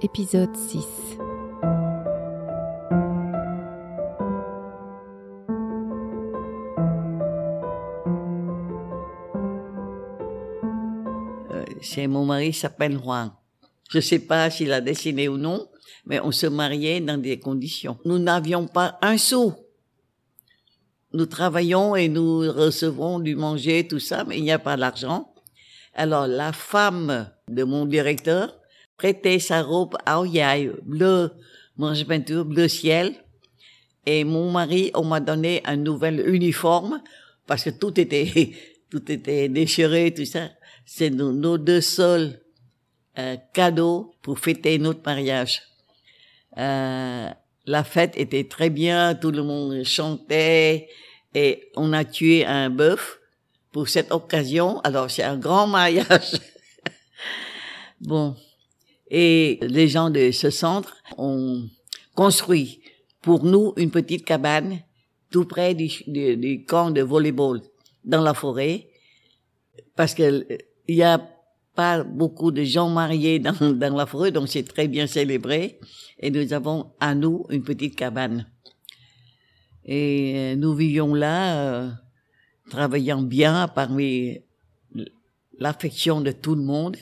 Épisode 6. Euh, c'est mon mari s'appelle Juan. Je sais pas s'il a dessiné ou non, mais on se mariait dans des conditions. Nous n'avions pas un sou. Nous travaillons et nous recevons du manger, tout ça, mais il n'y a pas d'argent. Alors la femme de mon directeur prêtait sa robe à Oyaï, bleu, mange peinture, bleu ciel. Et mon mari, on m'a donné un nouvel uniforme parce que tout était, tout était déchiré, tout ça. C'est nos, nos deux seuls euh, cadeaux pour fêter notre mariage. Euh, la fête était très bien, tout le monde chantait et on a tué un bœuf pour cette occasion. Alors c'est un grand mariage. bon. Et les gens de ce centre ont construit pour nous une petite cabane tout près du, camp de volleyball dans la forêt parce que il y a pas beaucoup de gens mariés dans, la forêt, donc c'est très bien célébré. Et nous avons à nous une petite cabane. Et nous vivions là, euh, travaillant bien parmi l'affection de tout le monde.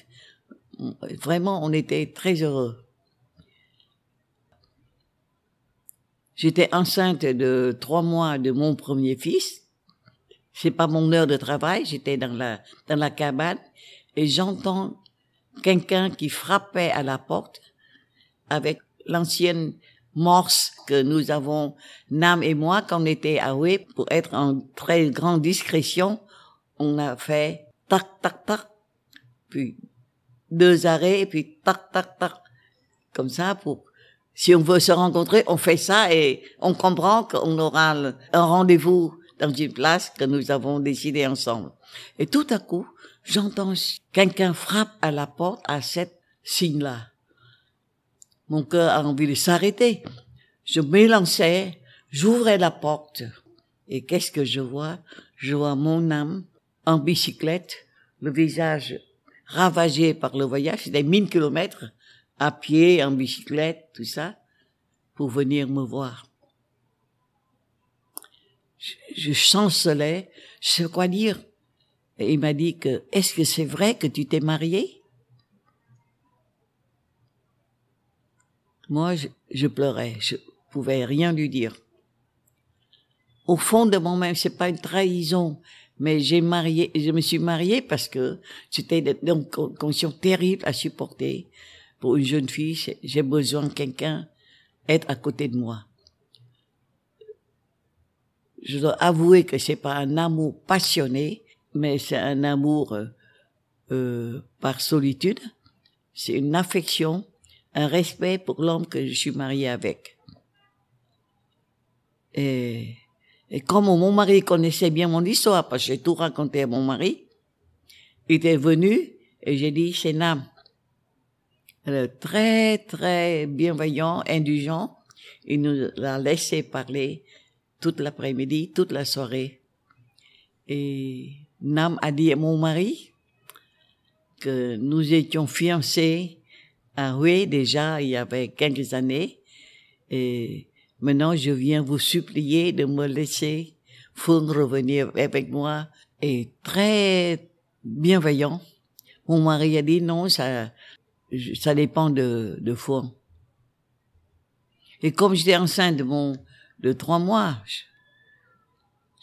Vraiment, on était très heureux. J'étais enceinte de trois mois de mon premier fils. C'est pas mon heure de travail, j'étais dans la, dans la cabane et j'entends quelqu'un qui frappait à la porte avec l'ancienne morse que nous avons, Nam et moi, quand on était à Wé, pour être en très grande discrétion, on a fait tac, tac, tac, puis deux arrêts, et puis tac, tac, tac, comme ça, pour, si on veut se rencontrer, on fait ça et on comprend qu'on aura un rendez-vous dans une place que nous avons décidé ensemble. Et tout à coup, j'entends quelqu'un frappe à la porte à cette signe-là. Mon cœur a envie de s'arrêter. Je m'élançais, j'ouvrais la porte. Et qu'est-ce que je vois? Je vois mon âme en bicyclette, le visage ravagé par le voyage, c'était mille kilomètres, à pied, en bicyclette, tout ça, pour venir me voir. Je, je chancelais, je sais quoi dire. Et il m'a dit que, est-ce que c'est vrai que tu t'es marié Moi, je, je, pleurais, je pouvais rien lui dire. Au fond de moi-même, c'est pas une trahison, mais j'ai marié, je me suis mariée parce que c'était une condition terrible à supporter pour une jeune fille. J'ai besoin de quelqu'un être à côté de moi. Je dois avouer que c'est pas un amour passionné, mais c'est un amour euh, euh, par solitude. C'est une affection, un respect pour l'homme que je suis mariée avec. Et, et comme mon mari connaissait bien mon histoire, parce que j'ai tout raconté à mon mari, il était venu et j'ai dit, c'est Nam. Très, très bienveillant, indulgent. Il nous a laissé parler toute l'après-midi, toute la soirée. Et Nam a dit à mon mari que nous étions fiancés à Hué déjà il y avait quelques années et maintenant je viens vous supplier de me laisser pour revenir avec moi et très bienveillant. Mon mari a dit non, ça, ça dépend de, de. Et comme j'étais enceinte de mon, de trois mois, je,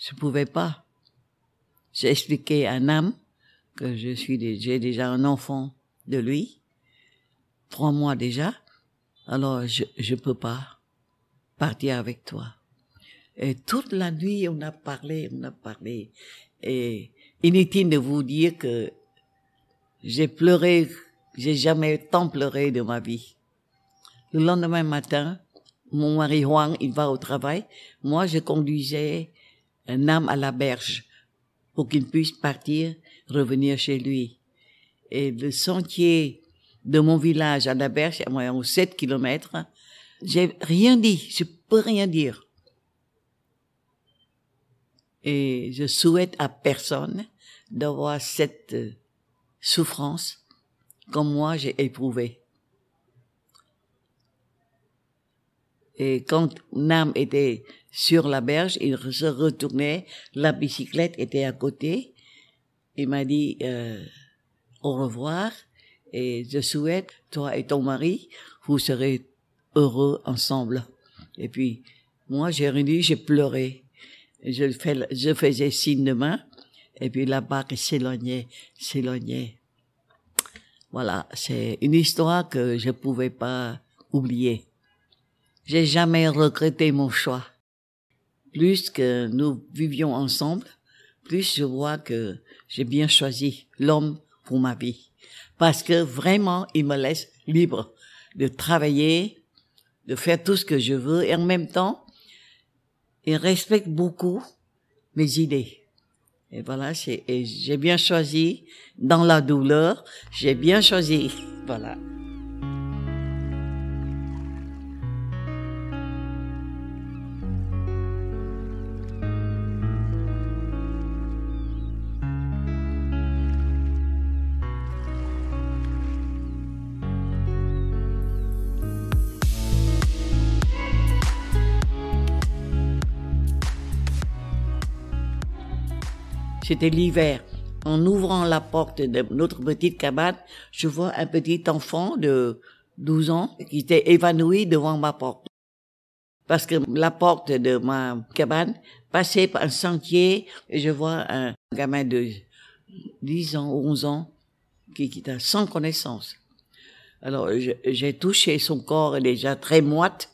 je pouvais pas. J'ai expliqué à Nam que je suis, j'ai déjà un enfant de lui, trois mois déjà. Alors je je peux pas partir avec toi. Et toute la nuit on a parlé, on a parlé. Et inutile de vous dire que j'ai pleuré, j'ai jamais tant pleuré de ma vie. Le lendemain matin, mon mari Juan, il va au travail. Moi, je conduisais un âme à la berge pour qu'il puisse partir, revenir chez lui. Et le sentier de mon village à la berge, à moins 7 kilomètres, j'ai rien dit, je peux rien dire. Et je souhaite à personne d'avoir cette euh, souffrance comme moi j'ai éprouvée. Et quand Nam était sur la berge, il se retournait, la bicyclette était à côté. Il m'a dit euh, au revoir et je souhaite, toi et ton mari, vous serez heureux ensemble. Et puis, moi, j'ai dit, j'ai pleuré. Je, fais, je faisais signe de main, et puis la barque s'éloignait, s'éloignait. Voilà, c'est une histoire que je pouvais pas oublier. J'ai jamais regretté mon choix. Plus que nous vivions ensemble, plus je vois que j'ai bien choisi l'homme pour ma vie. Parce que vraiment, il me laisse libre de travailler, de faire tout ce que je veux et en même temps, il respecte beaucoup mes idées. Et voilà, j'ai bien choisi dans la douleur, j'ai bien choisi. Voilà. C'était l'hiver. En ouvrant la porte de notre petite cabane, je vois un petit enfant de 12 ans qui était évanoui devant ma porte. Parce que la porte de ma cabane passait par un sentier et je vois un gamin de 10 ans, 11 ans qui, était sans connaissance. Alors j'ai touché son corps déjà très moite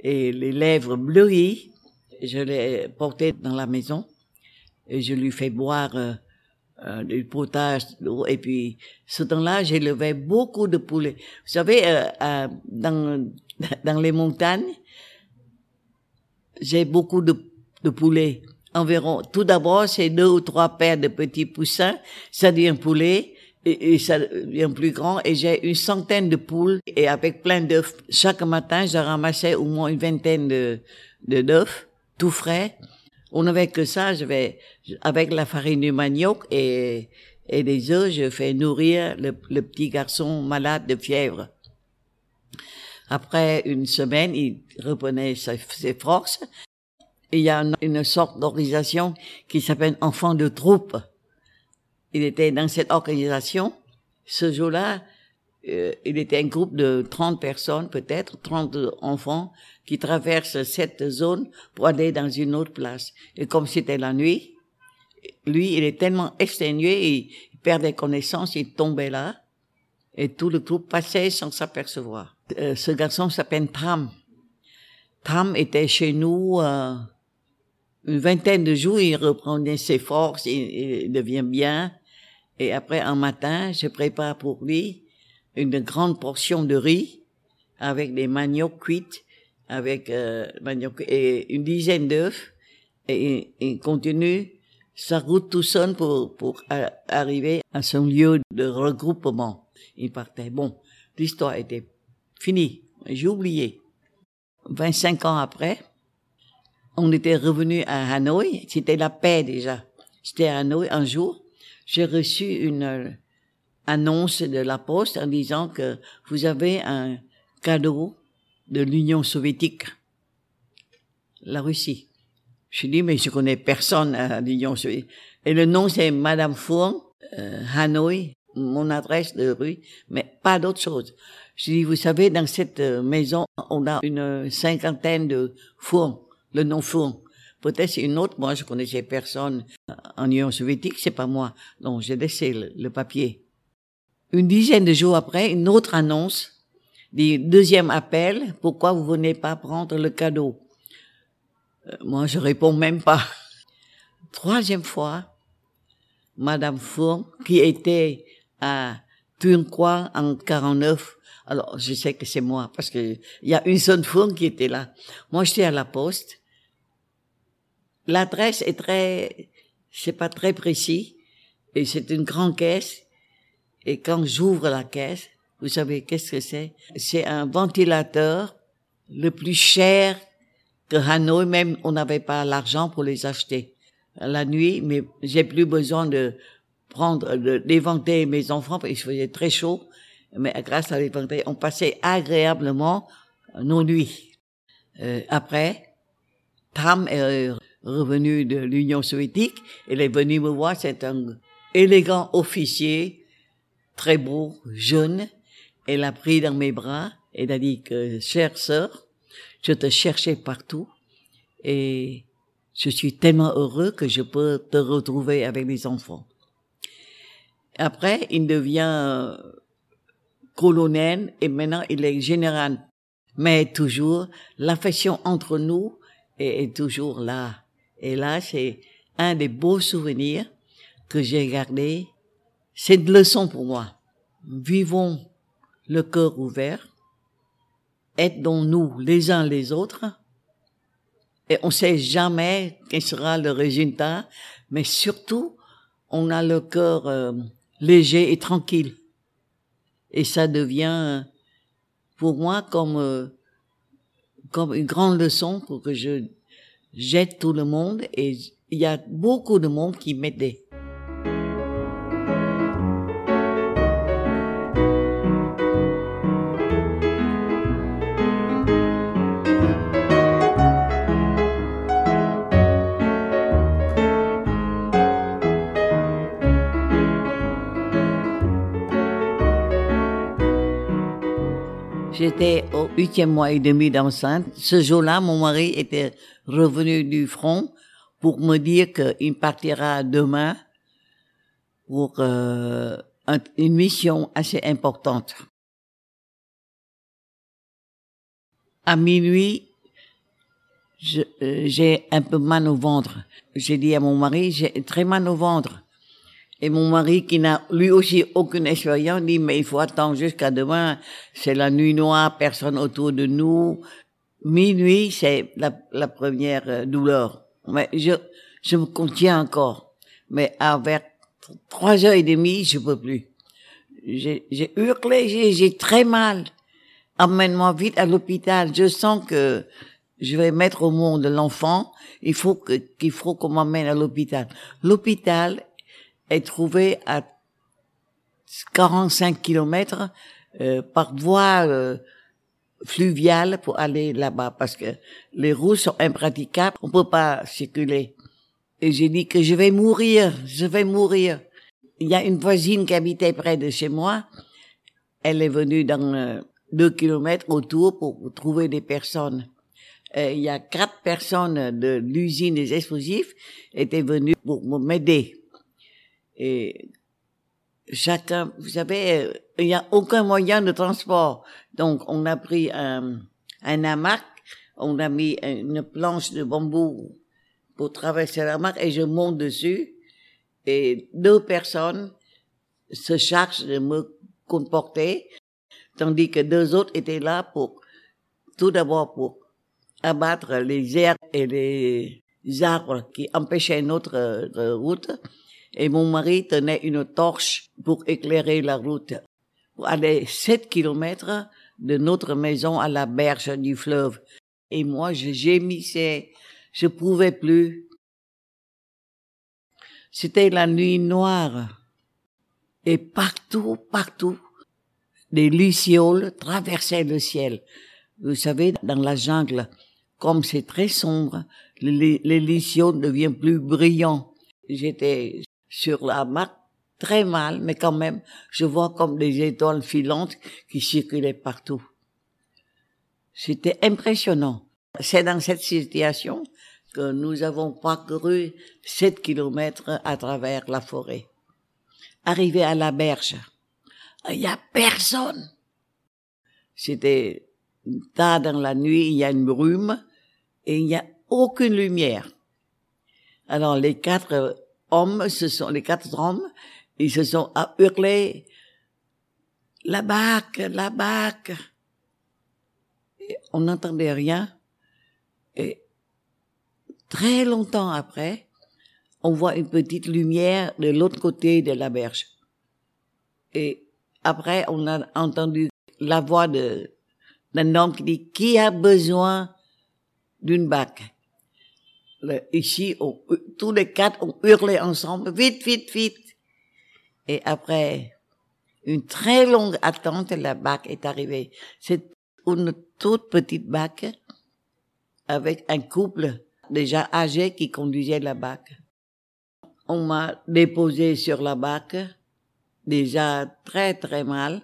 et les lèvres bleuies. Je l'ai porté dans la maison et je lui fais boire euh, euh, du potage et puis ce temps-là j'élevais beaucoup de poulets. Vous savez euh, euh dans dans les montagnes j'ai beaucoup de, de poulets. Environ tout d'abord c'est deux ou trois paires de petits poussins. Ça devient poulet et, ça devient plus grand. Et j'ai une centaine de poules. Et avec plein d'œufs chaque matin je ramassais au moins une vingtaine de de d'œufs tout frais on n'avait que ça, je vais, avec la farine du manioc et, et des œufs, je fais nourrir le, petit garçon malade de fièvre. Après une semaine, il reprenait ses, forces. il y a une, sorte d'organisation qui s'appelle Enfants de troupe. Il était dans cette organisation. Ce jour-là, euh, il était un groupe de 30 personnes, peut-être, 30 enfants, qui traversent cette zone pour aller dans une autre place. Et comme c'était la nuit, lui, il est tellement exténué, il, perdait connaissance, il tombait là, et tout le groupe passait sans s'apercevoir. Euh, ce garçon s'appelle Tram. Tram était chez nous euh, une vingtaine de jours, il reprenait ses forces, il devient bien. Et après, un matin, je prépare pour lui une grande portion de riz avec des maniocs cuites, avec euh, manioc et une dizaine d'œufs, et il continue sa route tout seul pour, pour arriver à son lieu de regroupement. Il partait. Bon, l'histoire était finie. J'ai oublié. 25 ans après, on était revenu à Hanoï. C'était la paix déjà. J'étais à Hanoï un jour. J'ai reçu une annonce de la poste en disant que vous avez un cadeau de l'Union soviétique, la Russie. Je dis, mais je connais personne à l'Union soviétique. Et le nom, c'est Madame Fourn, euh, Hanoï, mon adresse de rue, mais pas d'autre chose. Je dis, vous savez, dans cette euh, maison, on a une cinquantaine de fourns, le nom fourn. Peut-être c'est une autre, moi je connaissais personne en Union soviétique, c'est pas moi. Donc j'ai laissé le papier. Une dizaine de jours après, une autre annonce, dit deuxième appel, pourquoi vous venez pas prendre le cadeau? Euh, Moi, je réponds même pas. Troisième fois, Madame Fourn, qui était à Tourcoing en 49, alors je sais que c'est moi, parce que il y a une seule Fourn qui était là. Moi, j'étais à la poste. L'adresse est très, c'est pas très précis, et c'est une grande caisse et quand j'ouvre la caisse, vous savez qu'est-ce que c'est? C'est un ventilateur le plus cher que Hanoi, même on n'avait pas l'argent pour les acheter. La nuit, mais j'ai plus besoin de prendre, d'éventer mes enfants parce qu'il faisait très chaud. Mais grâce à l'éventail, on passait agréablement nos nuits. Euh, après, Tam est revenu de l'Union soviétique. Elle est venue me voir. C'est un élégant officier, très beau, jeune. Elle a pris dans mes bras. Elle a dit que, chère sœur, je te cherchais partout et je suis tellement heureux que je peux te retrouver avec les enfants. Après, il devient colonel et maintenant il est général. Mais toujours, l'affection entre nous est, toujours là. Et là, c'est un des beaux souvenirs que j'ai gardé. C'est une leçon pour moi. Vivons le cœur ouvert. Aidons-nous les uns les autres. Et on sait jamais quel sera le résultat, mais surtout, on a le cœur euh, léger et tranquille. Et ça devient pour moi comme euh, comme une grande leçon pour que je jette tout le monde et il y a beaucoup de monde qui m'aidait. J'étais au huitième mois et demi d'enceinte. Ce jour-là, mon mari était revenu du front pour me dire qu'il partira demain pour euh, une mission assez importante. À minuit, euh, j'ai un peu mal au ventre. J'ai dit à mon mari, j'ai très mal au ventre. Et mon mari, qui n'a lui aussi aucune expérience, dit, mais il faut attendre jusqu'à demain. C'est la nuit noire, personne autour de nous. Minuit, c'est la, première euh, douleur. Mais je, je me contiens encore. Mais vers trois heures et demie, je peux plus. J'ai hurlé, j'ai très mal. Emmène-moi vite à l'hôpital. Je sens que je vais mettre au monde l'enfant. Il faut que, qu'il faut qu'on m'emmène à l'hôpital. L'hôpital est trouvé à 45 kilomètres euh, par voie euh, fluviale pour aller là-bas parce que les routes sont impraticables, on peut pas circuler. Et j'ai dit que je vais mourir, je vais mourir. Il y a une voisine qui habitait près de chez moi. Elle est venue dans euh, deux kilomètres autour pour trouver des personnes. il y a quatre personnes de l'usine des explosifs étaient venues pour m'aider. Et chacun, vous savez, il n'y a aucun moyen de transport. Donc, on a pris un, un hamac, on a mis une planche de bambou pour traverser l'hamac et je monte dessus. Et deux personnes se chargent de me comporter, tandis que deux autres étaient là pour, tout d'abord pour abattre les herbes et les arbres qui empêchaient notre euh, route et mon mari tenait une torche pour éclairer la route. Pour aller sept kilomètres de notre maison à la berge du fleuve. Et moi, je gémissais, je pouvais plus. C'était la nuit noire. Et partout, partout, des lucioles traversaient le ciel. Vous savez, dans la jungle, comme c'est très sombre, les, les lucioles deviennent plus brillants. J'étais sur la marque très mal, mais quand même, je vois comme des étoiles filantes qui circulaient partout. C'était impressionnant. C'est dans cette situation que nous avons parcouru sept kilomètres à travers la forêt. Arrivé à la berge, il y a personne. C'était tard dans la nuit, il y a une brume et il n'y a aucune lumière. Alors les quatre hommes, ce sont les quatre hommes, ils se sont à hurler la bac, la bac. on n'entendait rien. Et très longtemps après, on voit une petite lumière de l'autre côté de la berge. Et après, on a entendu la voix de d'un homme qui dit qui a besoin d'une bac? Ici, tous les quatre ont hurlé ensemble, vite, vite, vite. Et après une très longue attente, la bac est arrivée. C'est une toute petite bac avec un couple déjà âgé qui conduisait la bac. On m'a déposé sur la bac, déjà très très mal.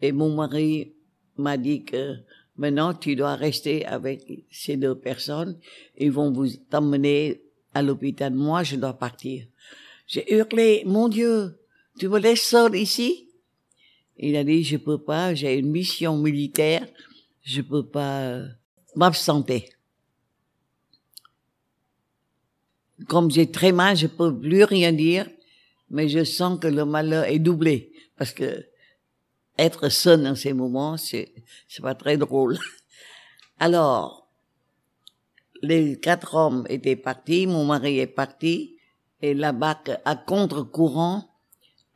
Et mon mari m'a dit que maintenant tu dois rester avec ces deux personnes. Ils vont vous emmener à l'hôpital. Moi, je dois partir. J'ai hurlé, mon Dieu, tu me laisses seul ici? Il a dit, je peux pas, j'ai une mission militaire, je peux pas euh, m'absenter. Comme j'ai très mal, je peux plus rien dire, mais je sens que le malheur est doublé parce que être seul dans ces moments, c'est c'est pas très drôle. Alors, les quatre hommes étaient partis, mon mari est parti, et la bac à contre-courant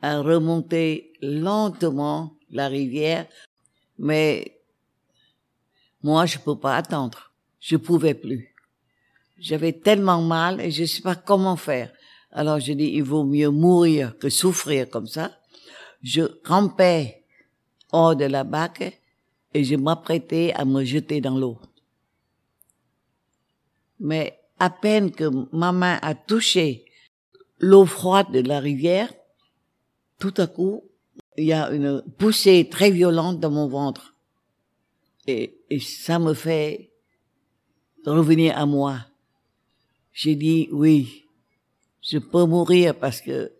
a remonté lentement la rivière, mais moi je peux pas attendre. Je pouvais plus. J'avais tellement mal et je sais pas comment faire. Alors je dis il vaut mieux mourir que souffrir comme ça. Je rampais hors de la bac et je m'apprêtais à me jeter dans l'eau. Mais à peine que ma main a touché l'eau froide de la rivière, tout à coup, il y a une poussée très violente dans mon ventre. Et, et ça me fait revenir à moi. J'ai dit oui, je peux mourir parce que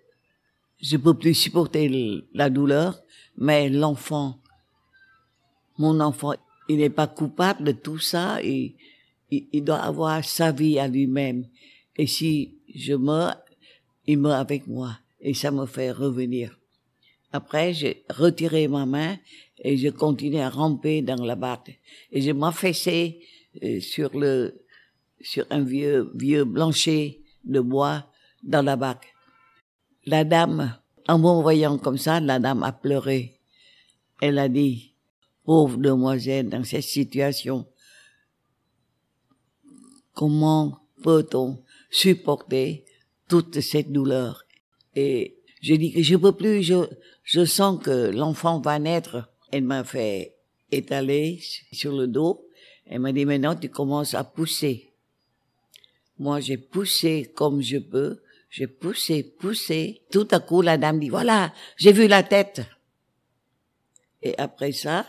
je peux plus supporter la douleur, mais l'enfant, mon enfant, il n'est pas coupable de tout ça et il, doit avoir sa vie à lui-même. Et si je meurs, il meurt avec moi et ça me fait revenir. Après, j'ai retiré ma main et je continué à ramper dans la barque. Et je m'affaissais euh, sur le, sur un vieux, vieux plancher de bois dans la barque. La dame, en me voyant comme ça, la dame a pleuré. Elle a dit, pauvre demoiselle, dans cette situation, comment peut-on supporter toute cette douleur? Et j'ai dit que je peux plus, je, je sens que l'enfant va naître. Elle m'a fait étaler sur le dos. Elle m'a dit maintenant tu commences à pousser. Moi j'ai poussé comme je peux. J'ai poussé, poussé. Tout à coup la dame dit voilà, j'ai vu la tête. Et après ça,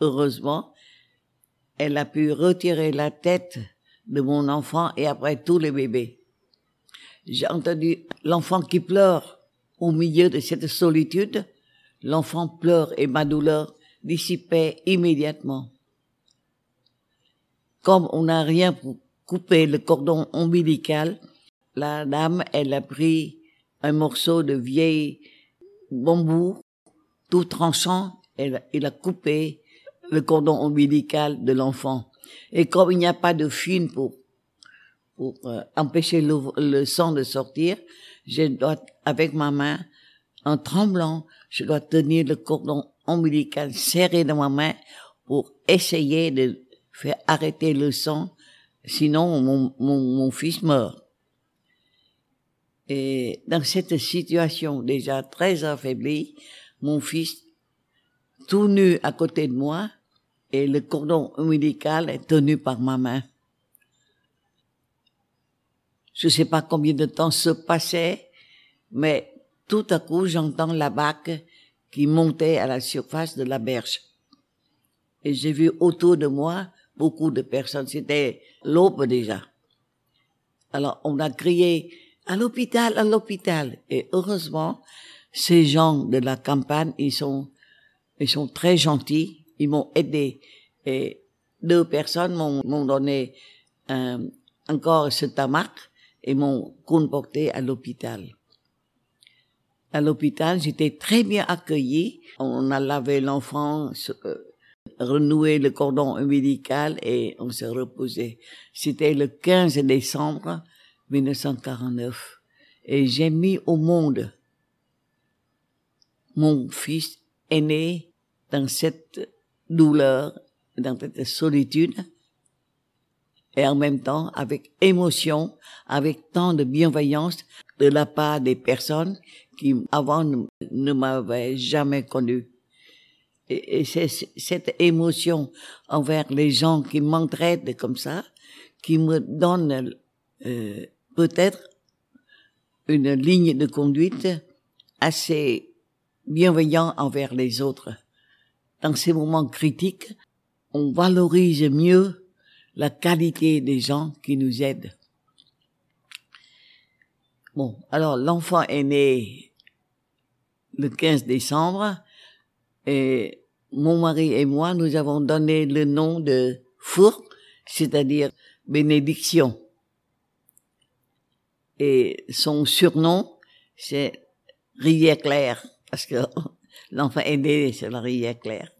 heureusement, elle a pu retirer la tête de mon enfant et après tous les bébés. J'ai entendu l'enfant qui pleure au milieu de cette solitude. L'enfant pleure et ma douleur dissipait immédiatement. Comme on n'a rien pour couper le cordon ombilical, la dame, elle a pris un morceau de vieil bambou tout tranchant, elle, a coupé le cordon ombilical de l'enfant. Et comme il n'y a pas de fil pour, pour euh, empêcher le, sang de sortir, je dois, avec ma main, en tremblant, je dois tenir le cordon ombilical serré dans ma main pour essayer de faire arrêter le sang, sinon mon, mon, mon fils meurt. Et dans cette situation déjà très affaiblie, mon fils, tout nu à côté de moi, et le cordon ombilical est tenu par ma main. Je ne sais pas combien de temps se passait, mais tout à coup j'entends la bac qui montait à la surface de la berge. Et j'ai vu autour de moi beaucoup de personnes. C'était l'aube déjà. Alors on a crié à l'hôpital, à l'hôpital. Et heureusement, ces gens de la campagne, ils sont, ils sont très gentils ils m'ont aidé. Et deux personnes m'ont donné euh, encore ce tamac et m'ont comporté à l'hôpital. À l'hôpital, j'étais très bien accueillie. On a lavé l'enfant, euh, renoué le cordon ombilical et on s'est reposé. C'était le 15 décembre 1949. Et j'ai mis au monde mon fils aîné dans cette douleur, dans cette solitude, et en même temps avec émotion, avec tant de bienveillance de la part des personnes qui avant ne, m'avaient jamais connu. et, et c'est cette émotion envers les gens qui m'entraident comme ça, qui me donne euh, peut-être une ligne de conduite assez bienveillant envers les autres. Dans ces moments critiques, on valorise mieux la qualité des gens qui nous aident. Bon, alors l'enfant est né le 15 décembre et mon mari et moi, nous avons donné le nom de Four, c'est-à-dire bénédiction. Et son surnom, c'est Rivière Claire, parce que l'enfant est né sur la Rivière Claire.